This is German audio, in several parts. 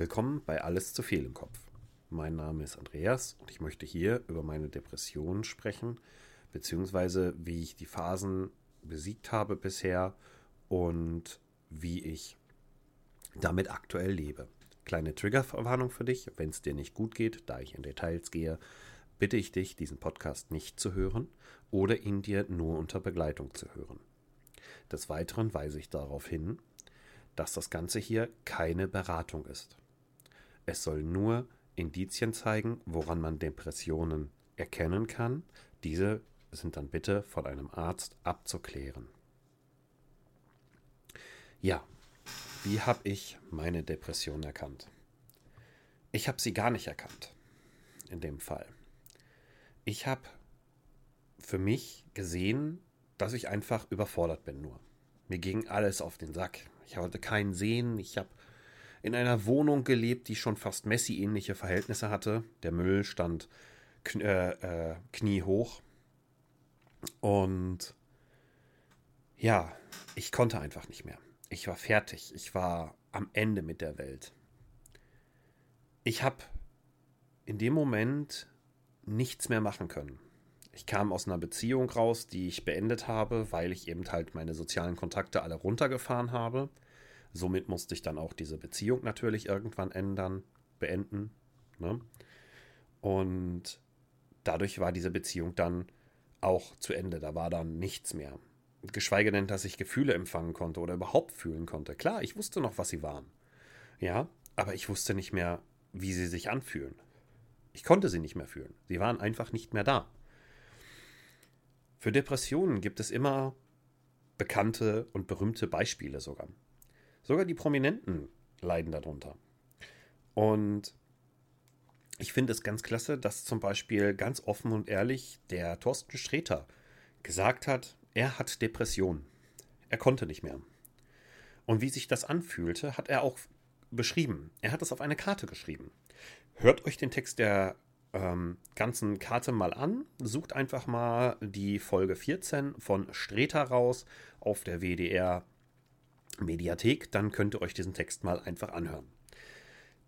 Willkommen bei Alles zu viel im Kopf. Mein Name ist Andreas und ich möchte hier über meine Depressionen sprechen, beziehungsweise wie ich die Phasen besiegt habe bisher und wie ich damit aktuell lebe. Kleine Triggerverwarnung für dich, wenn es dir nicht gut geht, da ich in Details gehe, bitte ich dich, diesen Podcast nicht zu hören oder ihn dir nur unter Begleitung zu hören. Des Weiteren weise ich darauf hin, dass das Ganze hier keine Beratung ist. Es soll nur Indizien zeigen, woran man Depressionen erkennen kann. Diese sind dann bitte von einem Arzt abzuklären. Ja, wie habe ich meine Depression erkannt? Ich habe sie gar nicht erkannt. In dem Fall. Ich habe für mich gesehen, dass ich einfach überfordert bin nur. Mir ging alles auf den Sack. Ich wollte keinen sehen. Ich habe in einer Wohnung gelebt, die schon fast Messi-ähnliche Verhältnisse hatte. Der Müll stand kn äh, äh, kniehoch. Und ja, ich konnte einfach nicht mehr. Ich war fertig. Ich war am Ende mit der Welt. Ich habe in dem Moment nichts mehr machen können. Ich kam aus einer Beziehung raus, die ich beendet habe, weil ich eben halt meine sozialen Kontakte alle runtergefahren habe. Somit musste ich dann auch diese Beziehung natürlich irgendwann ändern, beenden. Ne? Und dadurch war diese Beziehung dann auch zu Ende. Da war dann nichts mehr. Geschweige denn, dass ich Gefühle empfangen konnte oder überhaupt fühlen konnte. Klar, ich wusste noch, was sie waren. Ja, aber ich wusste nicht mehr, wie sie sich anfühlen. Ich konnte sie nicht mehr fühlen. Sie waren einfach nicht mehr da. Für Depressionen gibt es immer bekannte und berühmte Beispiele sogar. Sogar die Prominenten leiden darunter. Und ich finde es ganz klasse, dass zum Beispiel ganz offen und ehrlich der Thorsten Sträter gesagt hat, er hat Depressionen. Er konnte nicht mehr. Und wie sich das anfühlte, hat er auch beschrieben. Er hat es auf eine Karte geschrieben. Hört euch den Text der ähm, ganzen Karte mal an. Sucht einfach mal die Folge 14 von Streter raus auf der WDR Mediathek. Dann könnt ihr euch diesen Text mal einfach anhören.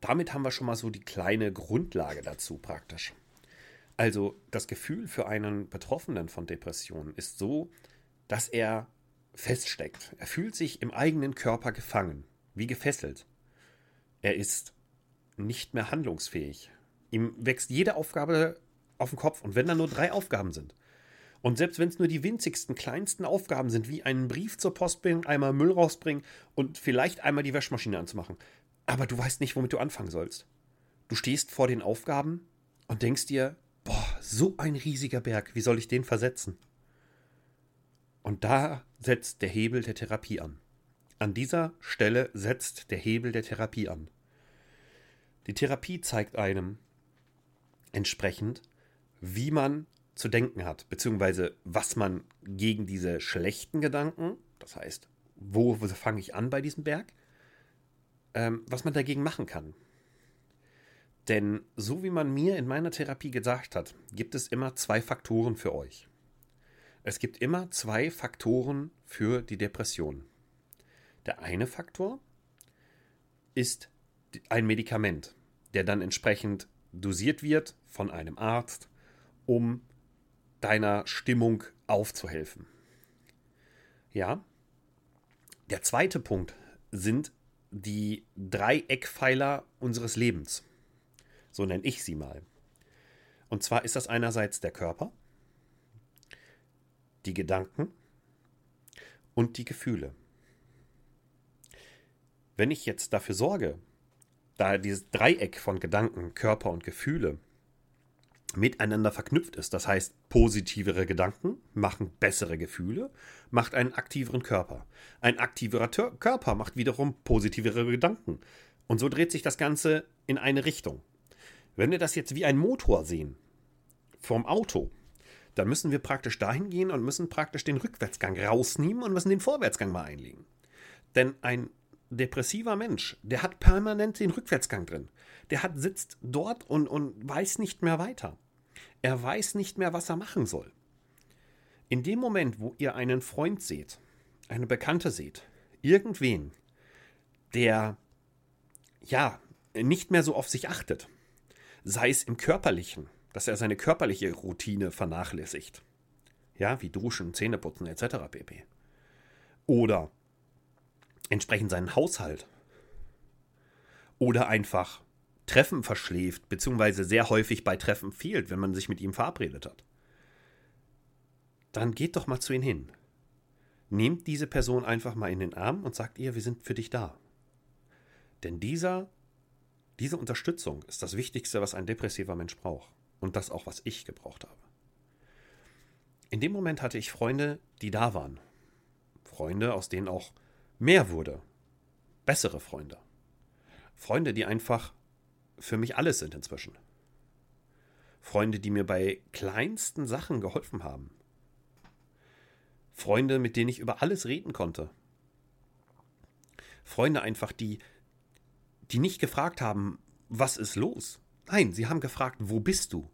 Damit haben wir schon mal so die kleine Grundlage dazu praktisch. Also das Gefühl für einen Betroffenen von Depressionen ist so, dass er feststeckt. Er fühlt sich im eigenen Körper gefangen, wie gefesselt. Er ist nicht mehr handlungsfähig. Ihm wächst jede Aufgabe auf den Kopf und wenn da nur drei Aufgaben sind. Und selbst wenn es nur die winzigsten, kleinsten Aufgaben sind, wie einen Brief zur Post bringen, einmal Müll rausbringen und vielleicht einmal die Waschmaschine anzumachen, aber du weißt nicht, womit du anfangen sollst. Du stehst vor den Aufgaben und denkst dir, boah, so ein riesiger Berg, wie soll ich den versetzen? Und da setzt der Hebel der Therapie an. An dieser Stelle setzt der Hebel der Therapie an. Die Therapie zeigt einem entsprechend, wie man zu denken hat, beziehungsweise was man gegen diese schlechten Gedanken, das heißt, wo, wo fange ich an bei diesem Berg, ähm, was man dagegen machen kann. Denn so wie man mir in meiner Therapie gesagt hat, gibt es immer zwei Faktoren für euch. Es gibt immer zwei Faktoren für die Depression. Der eine Faktor ist ein Medikament, der dann entsprechend dosiert wird von einem Arzt, um deiner Stimmung aufzuhelfen. Ja. Der zweite Punkt sind die drei Eckpfeiler unseres Lebens. So nenne ich sie mal. Und zwar ist das einerseits der Körper, die Gedanken und die Gefühle. Wenn ich jetzt dafür sorge, da dieses Dreieck von Gedanken, Körper und Gefühle miteinander verknüpft ist. Das heißt, positivere Gedanken machen bessere Gefühle, macht einen aktiveren Körper. Ein aktiverer Tör Körper macht wiederum positivere Gedanken. Und so dreht sich das Ganze in eine Richtung. Wenn wir das jetzt wie ein Motor sehen, vom Auto, dann müssen wir praktisch dahin gehen und müssen praktisch den Rückwärtsgang rausnehmen und müssen den Vorwärtsgang mal einlegen. Denn ein depressiver Mensch, der hat permanent den Rückwärtsgang drin. Der hat, sitzt dort und, und weiß nicht mehr weiter. Er weiß nicht mehr, was er machen soll. In dem Moment, wo ihr einen Freund seht, eine Bekannte seht, irgendwen, der, ja, nicht mehr so auf sich achtet. Sei es im körperlichen, dass er seine körperliche Routine vernachlässigt. Ja, wie Duschen, Zähneputzen etc. pp. Oder entsprechend seinen Haushalt. Oder einfach Treffen verschläft, beziehungsweise sehr häufig bei Treffen fehlt, wenn man sich mit ihm verabredet hat. Dann geht doch mal zu ihm hin. Nehmt diese Person einfach mal in den Arm und sagt ihr, wir sind für dich da. Denn dieser, diese Unterstützung ist das Wichtigste, was ein depressiver Mensch braucht. Und das auch, was ich gebraucht habe. In dem Moment hatte ich Freunde, die da waren. Freunde, aus denen auch mehr wurde. Bessere Freunde. Freunde, die einfach für mich alles sind inzwischen. Freunde, die mir bei kleinsten Sachen geholfen haben. Freunde, mit denen ich über alles reden konnte. Freunde einfach, die, die nicht gefragt haben, was ist los? Nein, sie haben gefragt, wo bist du?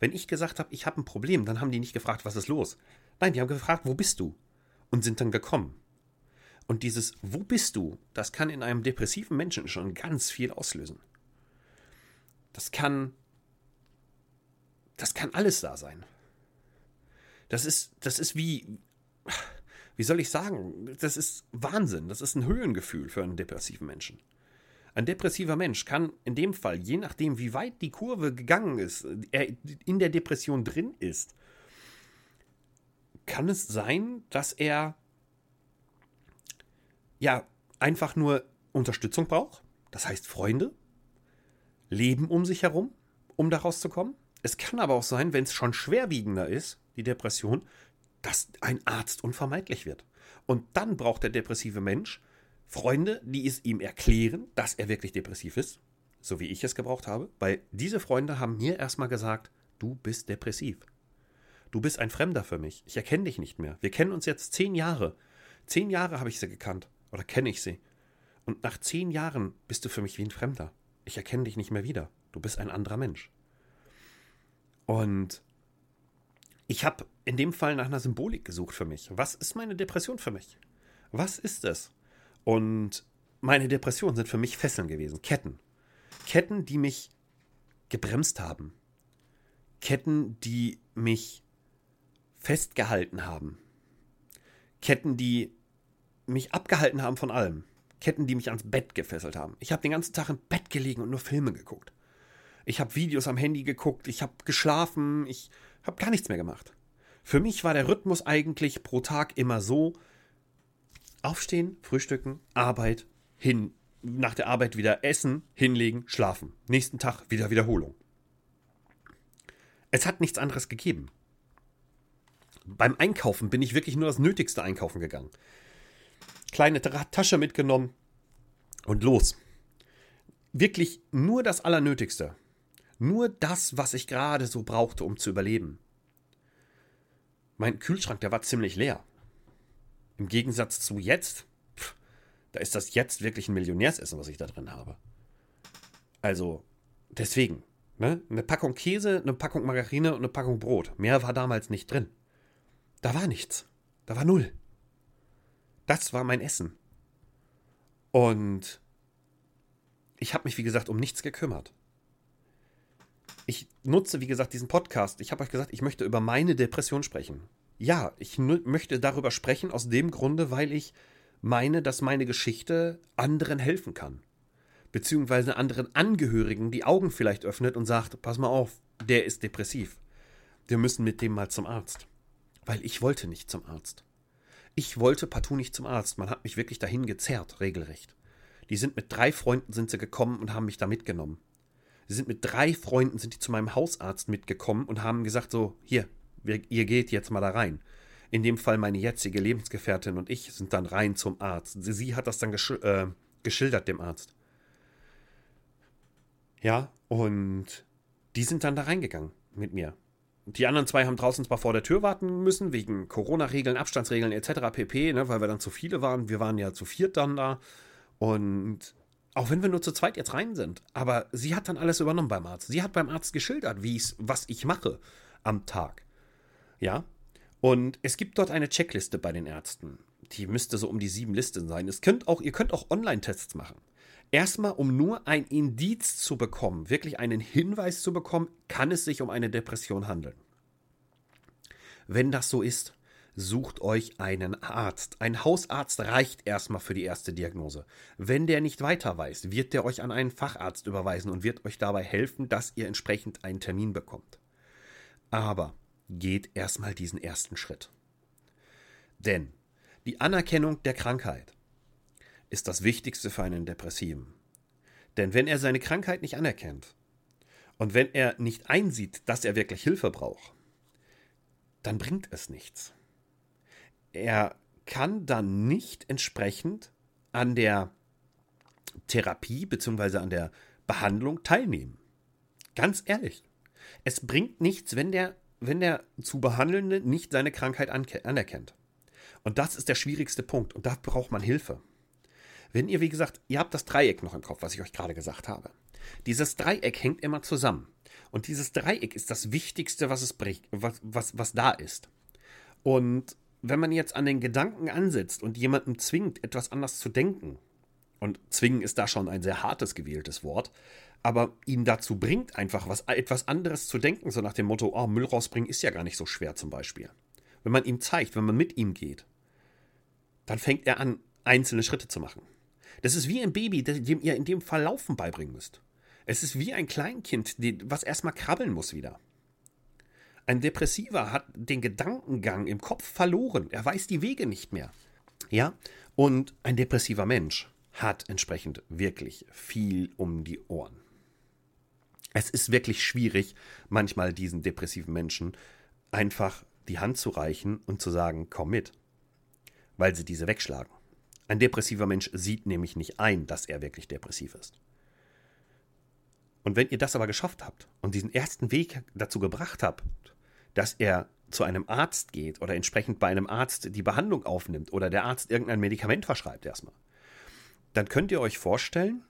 Wenn ich gesagt habe, ich habe ein Problem, dann haben die nicht gefragt, was ist los? Nein, die haben gefragt, wo bist du? Und sind dann gekommen. Und dieses Wo bist du, das kann in einem depressiven Menschen schon ganz viel auslösen. Das kann. Das kann alles da sein. Das ist, das ist wie. Wie soll ich sagen? Das ist Wahnsinn. Das ist ein Höhengefühl für einen depressiven Menschen. Ein depressiver Mensch kann in dem Fall, je nachdem, wie weit die Kurve gegangen ist, er in der Depression drin ist, kann es sein, dass er ja einfach nur Unterstützung braucht. Das heißt Freunde, Leben um sich herum, um daraus zu kommen. Es kann aber auch sein, wenn es schon schwerwiegender ist, die Depression, dass ein Arzt unvermeidlich wird. Und dann braucht der depressive Mensch Freunde, die es ihm erklären, dass er wirklich depressiv ist, so wie ich es gebraucht habe, weil diese Freunde haben mir erstmal gesagt, du bist depressiv. Du bist ein Fremder für mich. Ich erkenne dich nicht mehr. Wir kennen uns jetzt zehn Jahre. Zehn Jahre habe ich sie gekannt. Oder kenne ich sie. Und nach zehn Jahren bist du für mich wie ein Fremder. Ich erkenne dich nicht mehr wieder. Du bist ein anderer Mensch. Und ich habe in dem Fall nach einer Symbolik gesucht für mich. Was ist meine Depression für mich? Was ist es? Und meine Depressionen sind für mich Fesseln gewesen, Ketten. Ketten, die mich gebremst haben. Ketten, die mich festgehalten haben. Ketten, die mich abgehalten haben von allem. Ketten, die mich ans Bett gefesselt haben. Ich habe den ganzen Tag im Bett gelegen und nur Filme geguckt. Ich habe Videos am Handy geguckt, ich habe geschlafen, ich habe gar nichts mehr gemacht. Für mich war der Rhythmus eigentlich pro Tag immer so: Aufstehen, frühstücken, Arbeit, hin, nach der Arbeit wieder essen, hinlegen, schlafen. Nächsten Tag wieder Wiederholung. Es hat nichts anderes gegeben. Beim Einkaufen bin ich wirklich nur das Nötigste einkaufen gegangen kleine Tasche mitgenommen und los. Wirklich nur das Allernötigste. Nur das, was ich gerade so brauchte, um zu überleben. Mein Kühlschrank, der war ziemlich leer. Im Gegensatz zu jetzt, pff, da ist das jetzt wirklich ein Millionärsessen, was ich da drin habe. Also, deswegen, ne? Eine Packung Käse, eine Packung Margarine und eine Packung Brot. Mehr war damals nicht drin. Da war nichts. Da war null. Das war mein Essen. Und ich habe mich, wie gesagt, um nichts gekümmert. Ich nutze, wie gesagt, diesen Podcast. Ich habe euch gesagt, ich möchte über meine Depression sprechen. Ja, ich möchte darüber sprechen aus dem Grunde, weil ich meine, dass meine Geschichte anderen helfen kann. Beziehungsweise anderen Angehörigen die Augen vielleicht öffnet und sagt, pass mal auf, der ist depressiv. Wir müssen mit dem mal zum Arzt. Weil ich wollte nicht zum Arzt. Ich wollte partout nicht zum Arzt. Man hat mich wirklich dahin gezerrt, regelrecht. Die sind mit drei Freunden sind sie gekommen und haben mich da mitgenommen. Sie sind mit drei Freunden sind die zu meinem Hausarzt mitgekommen und haben gesagt so, hier, wir, ihr geht jetzt mal da rein. In dem Fall meine jetzige Lebensgefährtin und ich sind dann rein zum Arzt. Sie, sie hat das dann gesch äh, geschildert dem Arzt. Ja, und die sind dann da reingegangen mit mir. Die anderen zwei haben draußen zwar vor der Tür warten müssen, wegen Corona-Regeln, Abstandsregeln etc. pp., ne, weil wir dann zu viele waren. Wir waren ja zu viert dann da. Und auch wenn wir nur zu zweit jetzt rein sind, aber sie hat dann alles übernommen beim Arzt. Sie hat beim Arzt geschildert, wie was ich mache am Tag. Ja. Und es gibt dort eine Checkliste bei den Ärzten. Die müsste so um die sieben Listen sein. Es könnt auch, ihr könnt auch Online-Tests machen. Erstmal, um nur ein Indiz zu bekommen, wirklich einen Hinweis zu bekommen, kann es sich um eine Depression handeln. Wenn das so ist, sucht euch einen Arzt. Ein Hausarzt reicht erstmal für die erste Diagnose. Wenn der nicht weiter weiß, wird der euch an einen Facharzt überweisen und wird euch dabei helfen, dass ihr entsprechend einen Termin bekommt. Aber geht erstmal diesen ersten Schritt. Denn die Anerkennung der Krankheit ist das Wichtigste für einen Depressiven. Denn wenn er seine Krankheit nicht anerkennt und wenn er nicht einsieht, dass er wirklich Hilfe braucht, dann bringt es nichts. Er kann dann nicht entsprechend an der Therapie bzw. an der Behandlung teilnehmen. Ganz ehrlich. Es bringt nichts, wenn der, wenn der zu Behandelnde nicht seine Krankheit anerkennt. Und das ist der schwierigste Punkt und da braucht man Hilfe. Wenn ihr, wie gesagt, ihr habt das Dreieck noch im Kopf, was ich euch gerade gesagt habe. Dieses Dreieck hängt immer zusammen. Und dieses Dreieck ist das Wichtigste, was es was, was, was da ist. Und wenn man jetzt an den Gedanken ansetzt und jemanden zwingt, etwas anders zu denken, und zwingen ist da schon ein sehr hartes gewähltes Wort, aber ihn dazu bringt, einfach was, etwas anderes zu denken, so nach dem Motto, oh, Müll rausbringen ist ja gar nicht so schwer zum Beispiel. Wenn man ihm zeigt, wenn man mit ihm geht, dann fängt er an, einzelne Schritte zu machen. Das ist wie ein Baby, dem ihr in dem Fall Laufen beibringen müsst. Es ist wie ein Kleinkind, was erstmal krabbeln muss wieder. Ein Depressiver hat den Gedankengang im Kopf verloren. Er weiß die Wege nicht mehr. Ja? Und ein depressiver Mensch hat entsprechend wirklich viel um die Ohren. Es ist wirklich schwierig, manchmal diesen depressiven Menschen einfach die Hand zu reichen und zu sagen, komm mit, weil sie diese wegschlagen. Ein depressiver Mensch sieht nämlich nicht ein, dass er wirklich depressiv ist. Und wenn ihr das aber geschafft habt und diesen ersten Weg dazu gebracht habt, dass er zu einem Arzt geht oder entsprechend bei einem Arzt die Behandlung aufnimmt oder der Arzt irgendein Medikament verschreibt erstmal, dann könnt ihr euch vorstellen,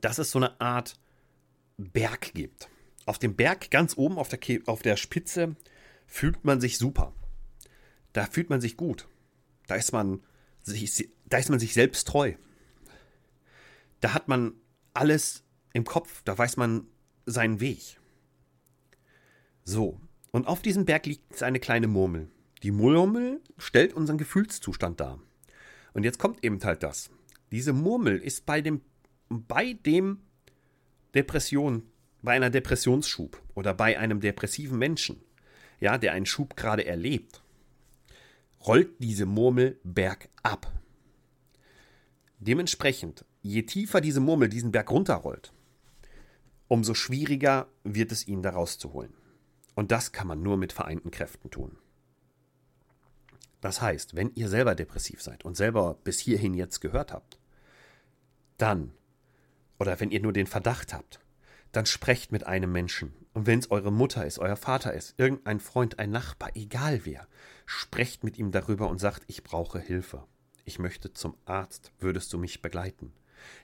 dass es so eine Art Berg gibt. Auf dem Berg ganz oben auf der, auf der Spitze fühlt man sich super. Da fühlt man sich gut. Da ist man sich, da ist man sich selbst treu. Da hat man alles im Kopf, da weiß man seinen Weg. So, und auf diesem Berg liegt eine kleine Murmel. Die Murmel stellt unseren Gefühlszustand dar. Und jetzt kommt eben halt das. Diese Murmel ist bei dem, bei dem Depression, bei einer Depressionsschub oder bei einem depressiven Menschen, ja, der einen Schub gerade erlebt, rollt diese Murmel bergab. Dementsprechend, je tiefer diese Murmel diesen Berg runterrollt, umso schwieriger wird es ihn da rauszuholen. Und das kann man nur mit vereinten Kräften tun. Das heißt, wenn ihr selber depressiv seid und selber bis hierhin jetzt gehört habt, dann, oder wenn ihr nur den Verdacht habt, dann sprecht mit einem Menschen. Und wenn es eure Mutter ist, euer Vater ist, irgendein Freund, ein Nachbar, egal wer, sprecht mit ihm darüber und sagt, ich brauche Hilfe. Ich möchte zum Arzt, würdest du mich begleiten?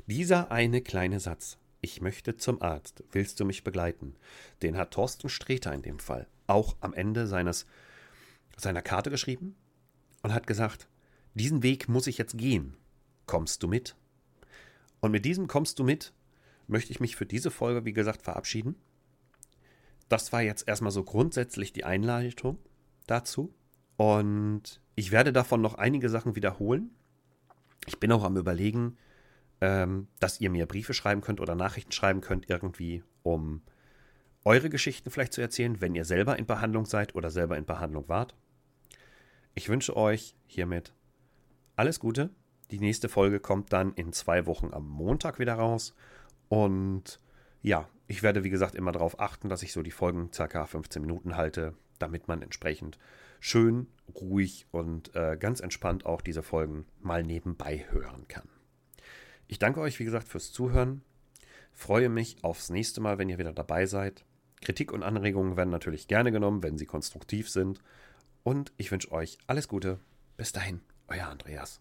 Dieser eine kleine Satz, ich möchte zum Arzt, willst du mich begleiten? Den hat Thorsten Sträter in dem Fall auch am Ende seines, seiner Karte geschrieben und hat gesagt, diesen Weg muss ich jetzt gehen. Kommst du mit? Und mit diesem kommst du mit möchte ich mich für diese Folge, wie gesagt, verabschieden. Das war jetzt erstmal so grundsätzlich die Einleitung dazu. Und ich werde davon noch einige Sachen wiederholen. Ich bin auch am Überlegen, ähm, dass ihr mir Briefe schreiben könnt oder Nachrichten schreiben könnt, irgendwie, um eure Geschichten vielleicht zu erzählen, wenn ihr selber in Behandlung seid oder selber in Behandlung wart. Ich wünsche euch hiermit alles Gute. Die nächste Folge kommt dann in zwei Wochen am Montag wieder raus. Und ja, ich werde wie gesagt immer darauf achten, dass ich so die Folgen circa 15 Minuten halte, damit man entsprechend schön, ruhig und äh, ganz entspannt auch diese Folgen mal nebenbei hören kann. Ich danke euch, wie gesagt, fürs Zuhören. Freue mich aufs nächste Mal, wenn ihr wieder dabei seid. Kritik und Anregungen werden natürlich gerne genommen, wenn sie konstruktiv sind. Und ich wünsche euch alles Gute. Bis dahin, euer Andreas.